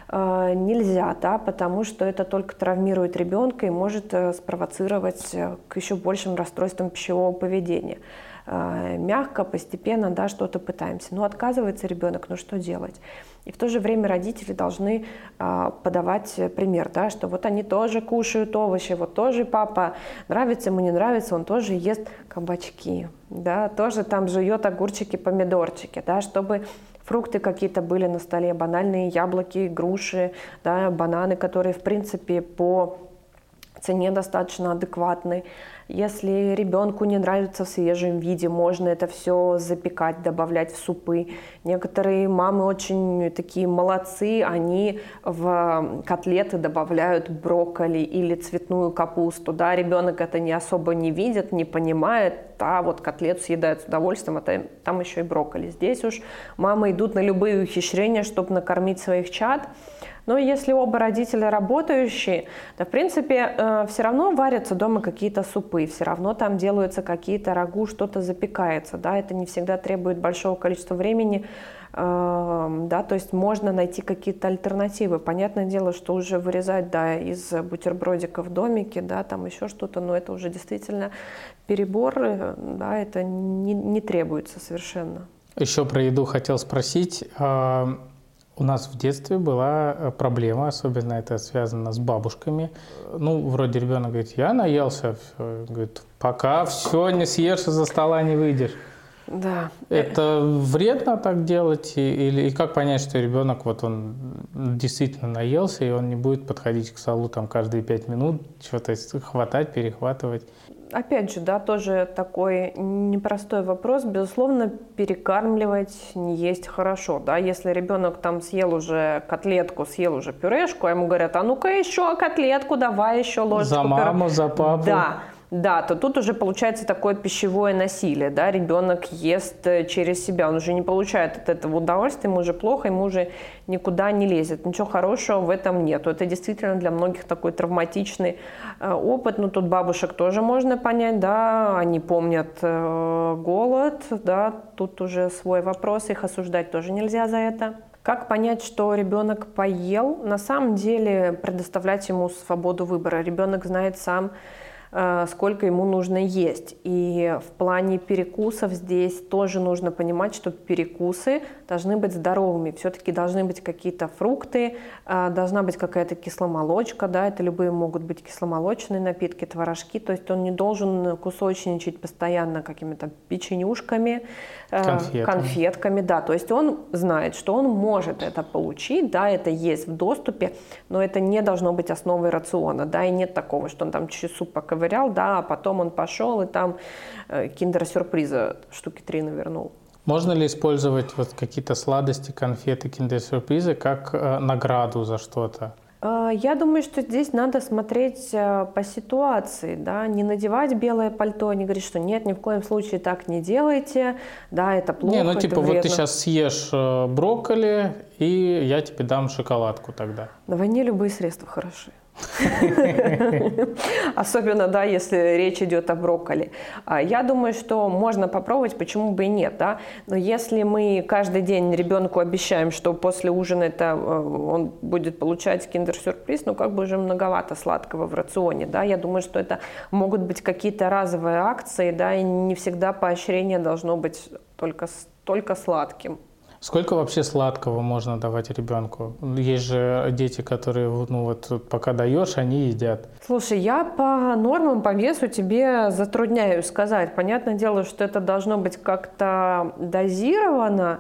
нельзя, да, потому что это только травмирует ребенка и может э, спровоцировать э, к еще большим расстройствам пищевого поведения. Э, мягко, постепенно, да, что-то пытаемся. Но отказывается ребенок, ну что делать? И в то же время родители должны э, подавать пример, да, что вот они тоже кушают овощи, вот тоже папа нравится ему, не нравится, он тоже ест кабачки, да, тоже там жует огурчики, помидорчики, да, чтобы фрукты какие-то были на столе, банальные яблоки, груши, да, бананы, которые, в принципе, по цене достаточно адекватны. Если ребенку не нравится в свежем виде, можно это все запекать, добавлять в супы. Некоторые мамы очень такие молодцы, они в котлеты добавляют брокколи или цветную капусту. Да, ребенок это не особо не видит, не понимает, а вот котлету съедает с удовольствием, а там, еще и брокколи. Здесь уж мамы идут на любые ухищрения, чтобы накормить своих чад. Но если оба родителя работающие, то, в принципе, э, все равно варятся дома какие-то супы, все равно там делаются какие-то рагу, что-то запекается, да, это не всегда требует большого количества времени, э, да, то есть можно найти какие-то альтернативы. Понятное дело, что уже вырезать, да, из бутербродиков домики, да, там еще что-то, но это уже действительно перебор, э, да, это не, не требуется совершенно. Еще про еду хотел спросить. У нас в детстве была э, проблема, особенно это связано с бабушками. Ну, вроде ребенок говорит, я наелся, все. говорит, пока все не съешь, за стола не выйдешь. Да. Это вредно так делать? Или и как понять, что ребенок вот он действительно наелся, и он не будет подходить к столу там каждые пять минут, что-то хватать, перехватывать? Опять же, да, тоже такой непростой вопрос. Безусловно, перекармливать не есть хорошо. Да? Если ребенок там съел уже котлетку, съел уже пюрешку, а ему говорят, а ну-ка еще котлетку, давай еще ложечку. За маму, пюре. за папу. Да да, то тут уже получается такое пищевое насилие, да, ребенок ест э, через себя, он уже не получает от этого удовольствия, ему уже плохо, ему уже никуда не лезет, ничего хорошего в этом нет. Это действительно для многих такой травматичный э, опыт, но тут бабушек тоже можно понять, да, они помнят э, голод, да, тут уже свой вопрос, их осуждать тоже нельзя за это. Как понять, что ребенок поел? На самом деле предоставлять ему свободу выбора. Ребенок знает сам, сколько ему нужно есть. И в плане перекусов здесь тоже нужно понимать, что перекусы должны быть здоровыми. Все-таки должны быть какие-то фрукты, э, должна быть какая-то кисломолочка, да, это любые могут быть кисломолочные напитки, творожки, то есть он не должен кусочничать постоянно какими-то печенюшками, э, конфетками. конфетками, да, то есть он знает, что он может это получить, да, это есть в доступе, но это не должно быть основой рациона, да, и нет такого, что он там чуть-чуть суп поковырял, да, а потом он пошел и там киндер-сюрприза штуки три навернул. Можно ли использовать вот какие-то сладости, конфеты, киндер-сюрпризы как э, награду за что-то? Э, я думаю, что здесь надо смотреть э, по ситуации, да, не надевать белое пальто, не говорить, что нет, ни в коем случае так не делайте, да, это плохо. Не, ну типа вот ты сейчас съешь брокколи, и я тебе дам шоколадку тогда. На войне любые средства хороши. Особенно, да, если речь идет о брокколи. А, я думаю, что можно попробовать, почему бы и нет, да. Но если мы каждый день ребенку обещаем, что после ужина это э, он будет получать киндер-сюрприз, ну как бы уже многовато сладкого в рационе, да. Я думаю, что это могут быть какие-то разовые акции, да, и не всегда поощрение должно быть только, только сладким. Сколько вообще сладкого можно давать ребенку? Есть же дети, которые, ну вот, пока даешь, они едят. Слушай, я по нормам, по весу тебе затрудняю сказать. Понятное дело, что это должно быть как-то дозировано.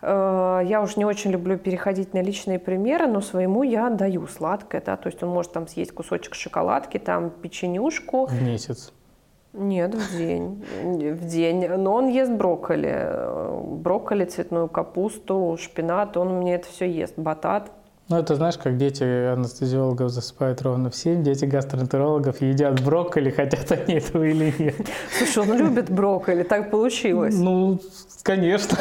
Э, я уж не очень люблю переходить на личные примеры, но своему я даю сладкое, да, то есть он может там съесть кусочек шоколадки, там печенюшку. В месяц. Нет, в день. В день. Но он ест брокколи. Брокколи, цветную капусту, шпинат. Он мне это все ест. Батат. Ну, это знаешь, как дети анестезиологов засыпают ровно в 7, дети гастроэнтерологов едят брокколи, хотят они этого или нет. Слушай, он любит брокколи, так получилось. Ну, конечно.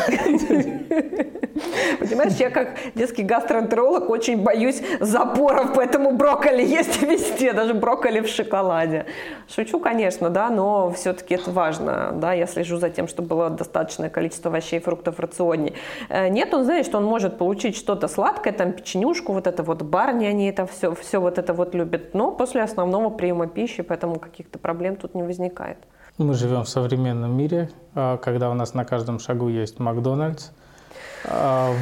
Понимаешь, я как детский гастроэнтеролог очень боюсь запоров, поэтому брокколи есть везде, даже брокколи в шоколаде. Шучу, конечно, да, но все-таки это важно, да, я слежу за тем, чтобы было достаточное количество овощей и фруктов в рационе. Э, нет, он знает, что он может получить что-то сладкое, там, печенюшку, вкусняшку, вот это вот барни, они это все, все вот это вот любят, но после основного приема пищи, поэтому каких-то проблем тут не возникает. Мы живем в современном мире, а, когда у нас на каждом шагу есть Макдональдс. А,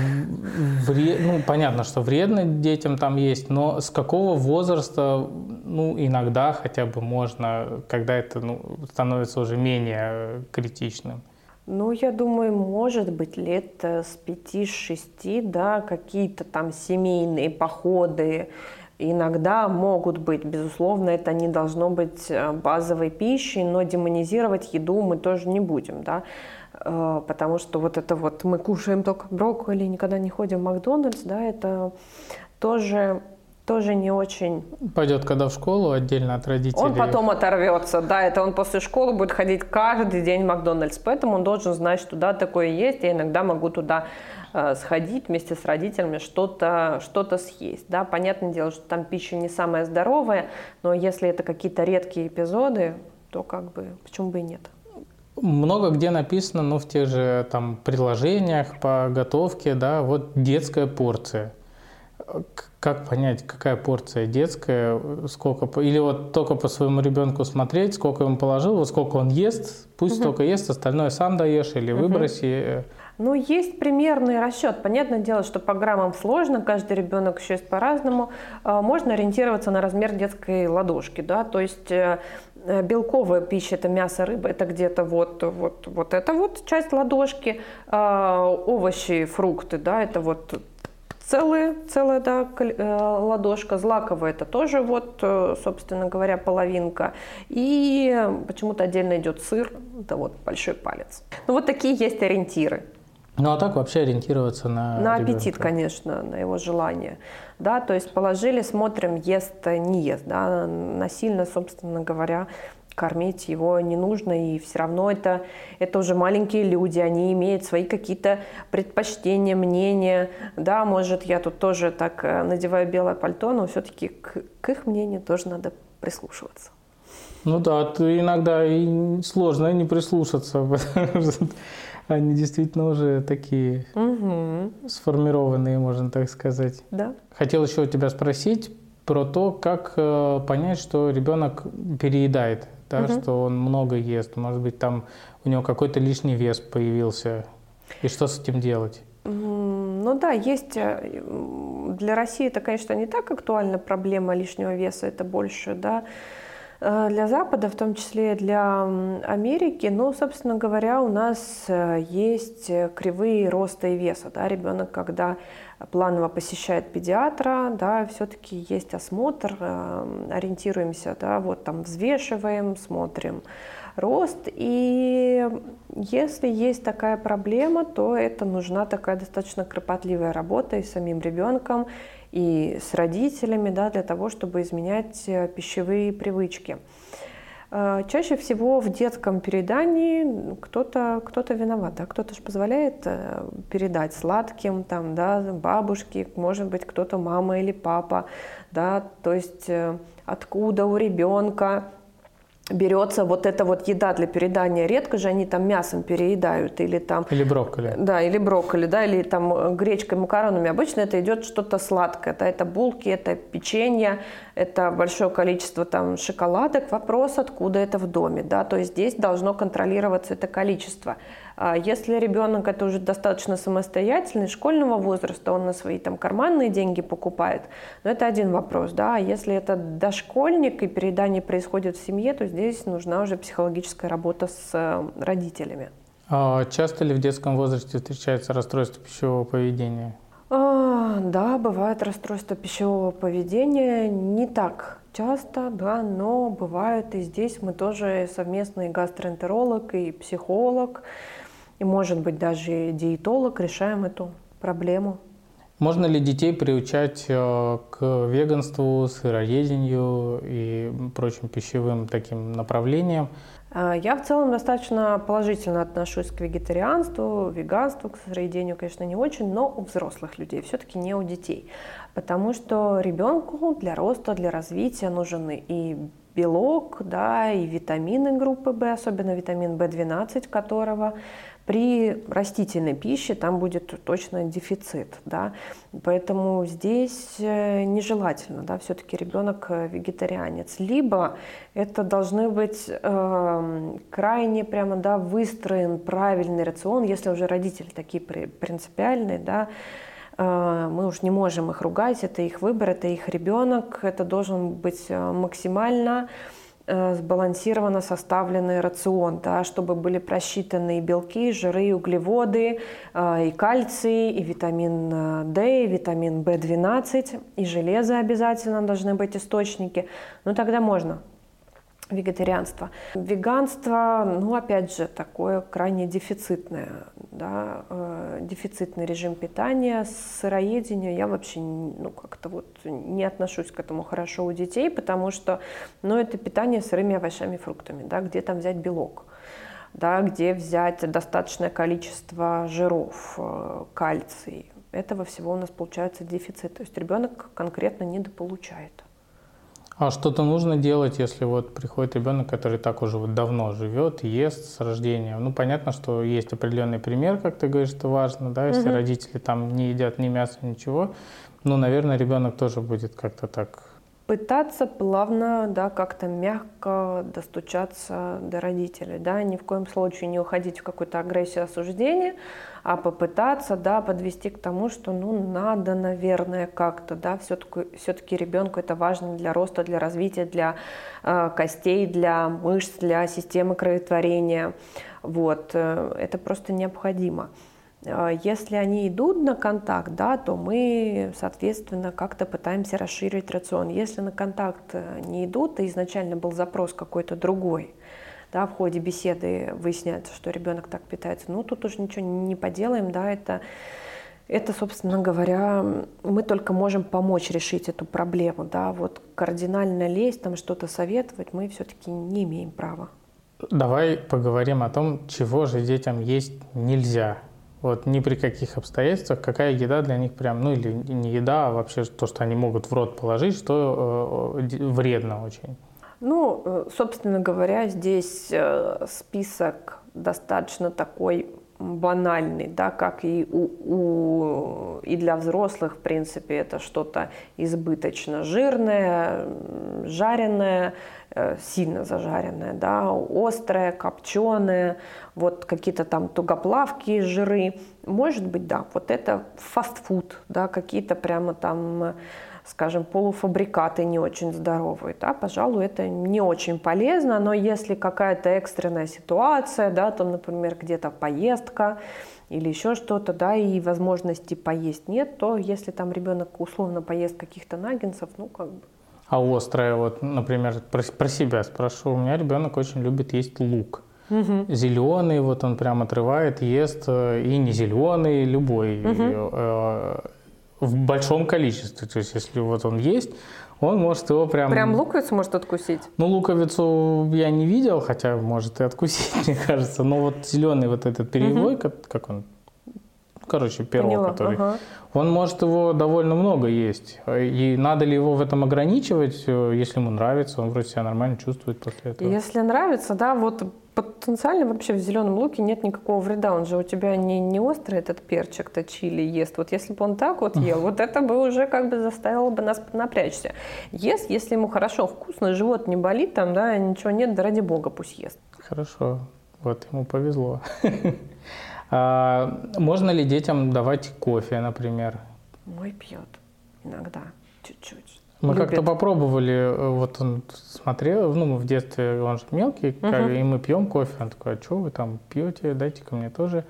вред, ну, понятно, что вредно детям там есть, но с какого возраста, ну, иногда хотя бы можно, когда это ну, становится уже менее критичным? Ну, я думаю, может быть, лет э, с 5-6, да, какие-то там семейные походы, иногда могут быть. Безусловно, это не должно быть э, базовой пищей, но демонизировать еду мы тоже не будем, да, э, потому что вот это вот мы кушаем только брокколи, никогда не ходим в Макдональдс, да, это тоже тоже не очень. Пойдет когда в школу отдельно от родителей. Он потом оторвется, да, это он после школы будет ходить каждый день в Макдональдс, поэтому он должен знать, что да, такое есть, я иногда могу туда э, сходить вместе с родителями, что-то что съесть, да, понятное дело, что там пища не самая здоровая, но если это какие-то редкие эпизоды, то как бы почему бы и нет. Много где написано, ну, в тех же там приложениях по готовке, да, вот детская порция как понять, какая порция детская, сколько, или вот только по своему ребенку смотреть, сколько ему положил, вот сколько он ест, пусть угу. столько ест, остальное сам даешь или угу. выброси. Ну, есть примерный расчет. Понятное дело, что по граммам сложно, каждый ребенок еще есть по-разному. А, можно ориентироваться на размер детской ладошки, да, то есть э, э, белковая пища, это мясо, рыба, это где-то вот, вот, вот это вот часть ладошки, а, овощи, фрукты, да, это вот целые, целая да, э, ладошка, злаковая это тоже вот, э, собственно говоря, половинка. И почему-то отдельно идет сыр, это вот большой палец. Ну вот такие есть ориентиры. Ну а так вообще ориентироваться на На ребенка. аппетит, конечно, на его желание. Да, то есть положили, смотрим, ест, не ест. Да, насильно, собственно говоря, кормить его не нужно, и все равно это, это уже маленькие люди, они имеют свои какие-то предпочтения, мнения. Да, может, я тут тоже так э, надеваю белое пальто, но все-таки к, к их мнению тоже надо прислушиваться. Ну да, иногда и сложно не прислушаться. Они действительно уже такие угу. сформированные, можно так сказать. Да. Хотел еще у тебя спросить про то, как э, понять, что ребенок переедает да, угу. что он много ест, может быть, там у него какой-то лишний вес появился, и что с этим делать? Ну да, есть э, для России это, конечно, не так актуальна проблема лишнего веса, это больше, да, э, для Запада, в том числе для Америки, но, собственно говоря, у нас э, есть кривые роста и веса. Да? Ребенок, когда планово посещает педиатра, да, все-таки есть осмотр, э, ориентируемся, да, вот там взвешиваем, смотрим рост. И если есть такая проблема, то это нужна такая достаточно кропотливая работа и самим ребенком, и с родителями, да, для того, чтобы изменять э, пищевые привычки. Э, чаще всего в детском передании кто-то кто виноват, да? кто-то же позволяет э, передать сладким, там, да, бабушке, может быть, кто-то мама или папа, да, то есть э, откуда у ребенка берется вот эта вот еда для передания. Редко же они там мясом переедают или там... Или брокколи. Да, или брокколи, да, или там гречкой, макаронами. Обычно это идет что-то сладкое. Да, это булки, это печенье, это большое количество там шоколадок. Вопрос, откуда это в доме, да, то есть здесь должно контролироваться это количество. А если ребенок это уже достаточно самостоятельный, школьного возраста, он на свои там карманные деньги покупает, но это один вопрос, да, а если это дошкольник и переедание происходит в семье, то здесь нужна уже психологическая работа с э, родителями. А часто ли в детском возрасте встречается расстройство пищевого поведения? А, да, бывает расстройство пищевого поведения, не так часто, да, но бывает и здесь мы тоже совместный гастроэнтеролог и психолог, и, может быть, даже диетолог решаем эту проблему. Можно ли детей приучать э, к веганству, сыроедению и прочим пищевым таким направлениям? А, я в целом достаточно положительно отношусь к вегетарианству, веганству, к сыроедению, конечно, не очень, но у взрослых людей, все-таки не у детей. Потому что ребенку для роста, для развития нужен и белок, да, и витамины группы В, особенно витамин В12, которого при растительной пище там будет точно дефицит, да, поэтому здесь э, нежелательно, да, все-таки ребенок э, вегетарианец. Либо это должны быть э, крайне прямо, да, выстроен правильный рацион, если уже родители такие принципиальные, да, э, мы уж не можем их ругать, это их выбор, это их ребенок, это должен быть максимально Э, сбалансированно составленный рацион, да, чтобы были просчитаны и белки, и жиры, и углеводы, э, и кальций, и витамин э, D, и витамин В12, и железо обязательно должны быть источники. Ну тогда можно вегетарианство. Веганство, ну, опять же, такое крайне дефицитное, да, э, дефицитный режим питания, сыроедение, я вообще, ну, как-то вот не отношусь к этому хорошо у детей, потому что, ну, это питание сырыми овощами, фруктами, да, где там взять белок, да, где взять достаточное количество жиров, э, кальций, этого всего у нас получается дефицит, то есть ребенок конкретно недополучает. А что-то нужно делать, если вот приходит ребенок, который так уже вот давно живет, ест с рождения. Ну, понятно, что есть определенный пример, как ты говоришь, это важно, да, если угу. родители там не едят ни мяса, ничего. Ну, наверное, ребенок тоже будет как-то так пытаться плавно, да, как-то мягко достучаться до родителей, да, ни в коем случае не уходить в какую-то агрессию, осуждение, а попытаться, да, подвести к тому, что, ну, надо, наверное, как-то, да, все-таки, все-таки ребенку это важно для роста, для развития, для э, костей, для мышц, для системы кроветворения, вот, э, это просто необходимо. А, если они идут на контакт, да, то мы, соответственно, как-то пытаемся расширить рацион. Если на контакт э, не идут, и изначально был запрос какой-то другой, да, в ходе беседы выясняется, что ребенок так питается, ну тут уже ничего не поделаем, да, это, это, собственно говоря, мы только можем помочь решить эту проблему, да, вот кардинально лезть, там что-то советовать мы все-таки не имеем права. Давай поговорим о том, чего же детям есть нельзя. Вот ни при каких обстоятельствах, какая еда для них прям, ну или не еда, а вообще то, что они могут в рот положить, что э, вредно очень. Ну, э, собственно говоря, здесь э, список достаточно такой банальный, да, как и, у, у, и для взрослых, в принципе, это что-то избыточно жирное, жареное, Э, сильно зажаренное, да, острое, копченое, вот какие-то там тугоплавкие жиры. Может быть, да, вот это фастфуд, да, какие-то прямо там скажем, полуфабрикаты не очень здоровые, да, пожалуй, это не очень полезно, но если какая-то экстренная ситуация, да, то, например, где-то поездка или еще что-то, да, и возможности поесть нет, то если там ребенок условно поест каких-то наггинсов, ну, как бы а острое, вот, например, про, про себя спрошу. У меня ребенок очень любит есть лук. Угу. Зеленый, вот он прям отрывает, ест, э, и не зеленый, любой, угу. В большом количестве. То есть, если вот он есть, он может его прям... Прям луковицу может откусить? Ну, луковицу я не видел, хотя может и откусить, мне кажется. Но вот зеленый вот этот перьевой, угу. как, как он короче, перо, Поняла, который, ага. он может его довольно много есть. И надо ли его в этом ограничивать, э, если ему нравится, он вроде себя нормально чувствует после этого. Если нравится, да, вот потенциально вообще в зеленом луке нет никакого вреда. Он же у тебя не, не острый этот перчик-то чили ест. Вот если бы он так вот ел, вот это бы уже как бы заставило бы нас напрячься. Ест, если ему хорошо, вкусно, живот не болит, там, да, ничего нет, да ради бога пусть ест. Хорошо, вот ему повезло. А, можно ли детям давать кофе, например? Мой пьет иногда, чуть-чуть. Мы как-то попробовали, э, вот он смотрел, ну, в детстве он же мелкий, угу. как, и мы пьем кофе. Он такой, а что вы там пьете, дайте ко мне тоже.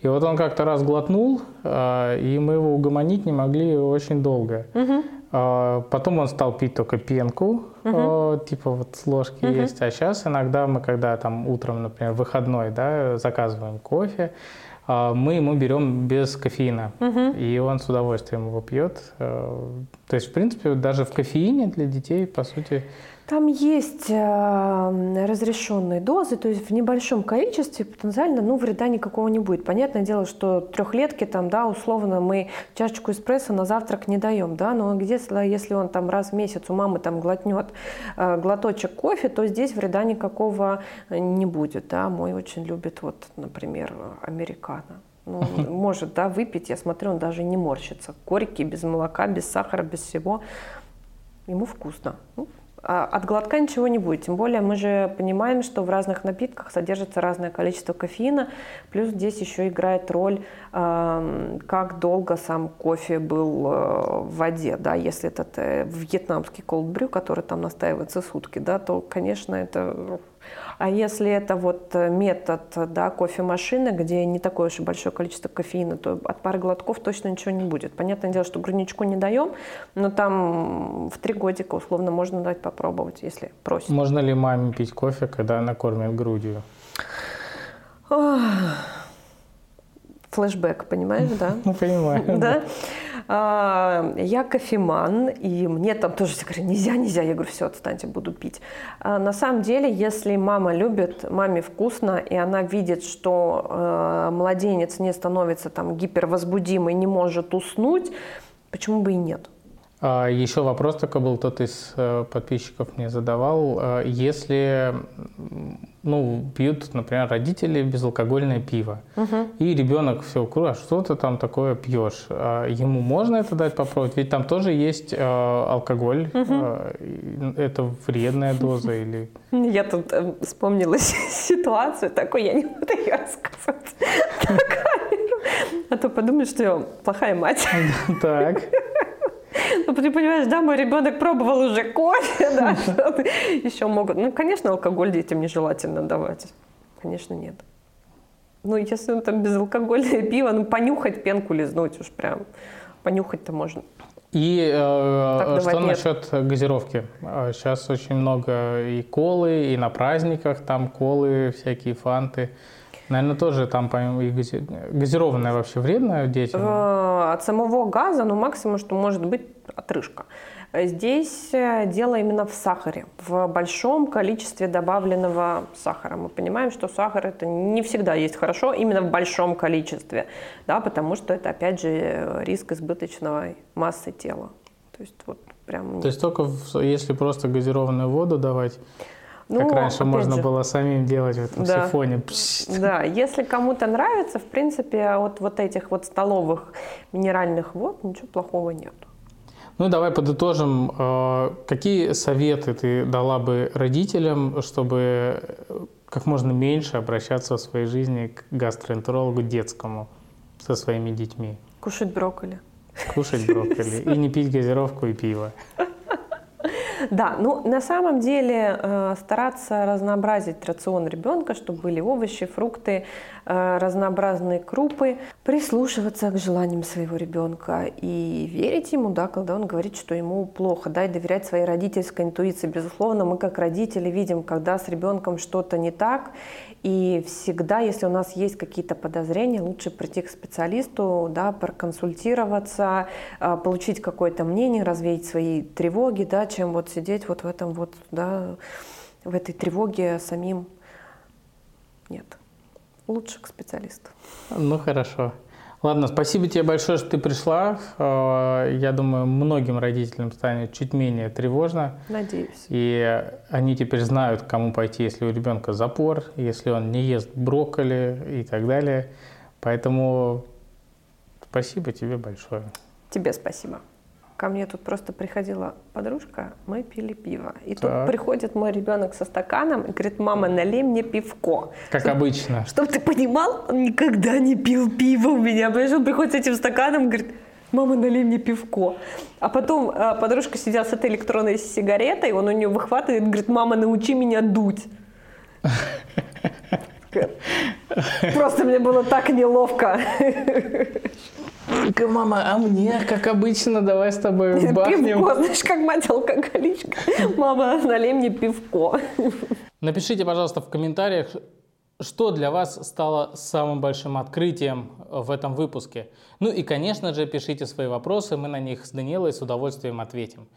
И вот он как-то раз глотнул, а, и мы его угомонить не могли очень долго. Угу. Потом он стал пить только пенку, угу. типа вот с ложки угу. есть. А сейчас иногда мы, когда там утром, например, выходной, да, заказываем кофе, мы ему берем без кофеина, угу. и он с удовольствием его пьет. Э, то есть, в принципе, даже в кофеине для детей, по сути, Там есть э, разрешенные дозы, то есть в небольшом количестве потенциально ну, вреда никакого не будет. Понятное дело, что трехлетки там, да, условно мы чашечку эспрессо на завтрак не даем, да, но где, если он там раз в месяц у мамы там глотнет э, глоточек кофе, то здесь вреда никакого не будет, да. Мой очень любит вот, например, американо. Ну, может, да, выпить, я смотрю, он даже не морщится. Горький, без молока, без сахара, без всего. Ему вкусно. Ну, от глотка ничего не будет. Тем более мы же понимаем, что в разных напитках содержится разное количество кофеина. Плюс здесь еще играет роль, как долго сам кофе был э, в воде. Да? Если это э, вьетнамский brew, который там настаивается сутки, да, то, конечно, это а если это вот э, метод да, кофемашины, где не такое уж и большое количество кофеина, то от пары глотков точно ничего не будет. Понятное дело, что грудничку не даем, но там в три годика условно можно дать попробовать, если просит. Можно ли маме пить кофе, когда она кормит грудью? Флэшбэк, понимаешь, да? Ну, понимаю. Да? А, я кофеман, и мне там тоже все говорят, нельзя, нельзя. Я говорю, все, отстаньте, буду пить. А, на самом деле, если мама любит, маме вкусно, и она видит, что э, младенец не становится там гипервозбудимый, не может уснуть, почему бы и нет? А, Еще вопрос такой был, тот из э, подписчиков мне задавал. Э, если ну, пьют, например, родители безалкогольное пиво, угу. и ребенок все, а что ты там такое пьешь? А ему можно это дать попробовать? Ведь там тоже есть э, алкоголь. Угу. Это вредная доза или... Я тут э, вспомнила ситуацию такой, я не буду ее рассказывать а то подумают, что я плохая мать. Так. Ну, ты понимаешь, да, мой ребенок пробовал уже кофе, да, что еще могут. Ну, конечно, алкоголь детям нежелательно давать. Конечно, нет. Ну, если он там безалкогольное пиво, ну, понюхать пенку лизнуть уж прям. Понюхать-то можно. И э, что нет. насчет газировки? Сейчас очень много и колы, и на праздниках там колы, всякие фанты. Наверное, тоже там и газированное вообще вредно детям? Э, от самого газа, ну, максимум, что может быть отрыжка. Здесь э, дело именно в сахаре, в большом количестве добавленного сахара. Мы понимаем, что сахар это не всегда есть хорошо, именно в большом количестве, да, потому что это, опять же, риск избыточной массы тела. То есть вот прям... То есть только если просто газированную воду давать? Ну, как раньше можно же, было самим делать в этом да, сифоне. Да, если кому-то нравится, в принципе, от вот этих вот столовых минеральных вод ничего плохого нет. Ну, давай подытожим. Э, какие советы ты дала бы родителям, чтобы как можно меньше обращаться в своей жизни к гастроэнтерологу детскому со своими детьми? Кушать брокколи. Кушать брокколи. И не пить газировку и пиво. Да, ну на самом деле э, стараться разнообразить рацион ребенка, чтобы были овощи, фрукты, э, разнообразные крупы, прислушиваться к желаниям своего ребенка и верить ему, да, когда он говорит, что ему плохо, да, и доверять своей родительской интуиции. Безусловно, мы как родители видим, когда с ребенком что-то не так, и всегда, если у нас есть какие-то подозрения, лучше прийти к специалисту, да, проконсультироваться, э, получить какое-то мнение, развеять свои тревоги, да, чем вот сидеть вот в этом вот, да, в этой тревоге самим. Нет. Лучше к специалисту. Ну, хорошо. Ладно, спасибо тебе большое, что ты пришла. Э, я думаю, многим родителям станет чуть менее тревожно. Надеюсь. И они теперь знают, к кому пойти, если у ребенка запор, если он не ест брокколи и так далее. Поэтому спасибо тебе большое. Тебе спасибо. Ко мне тут просто приходила подружка, мы пили пиво. И так. тут приходит мой ребенок со стаканом и говорит, мама, налей мне пивко. Как Чтоб, обычно. Чтобы ты понимал, он никогда не пил пиво у меня. Понимаешь, он приходит с этим стаканом и говорит, мама, налей мне пивко. А потом а, подружка сидела с этой электронной сигаретой, он у нее выхватывает и говорит, мама, научи меня дуть. Просто мне было так неловко. Мама, а мне, как обычно, давай с тобой бахнем. Пивко, знаешь, как мать алкоголичка. Мама, налей мне пивко. Напишите, пожалуйста, в комментариях, что для вас стало самым большим открытием в этом выпуске. Ну и, конечно же, пишите свои вопросы, мы на них с Данилой с удовольствием ответим.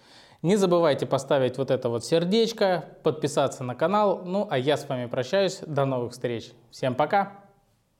Не забывайте поставить вот это вот сердечко, подписаться на канал. Ну, а я с вами прощаюсь. До новых встреч. Всем пока!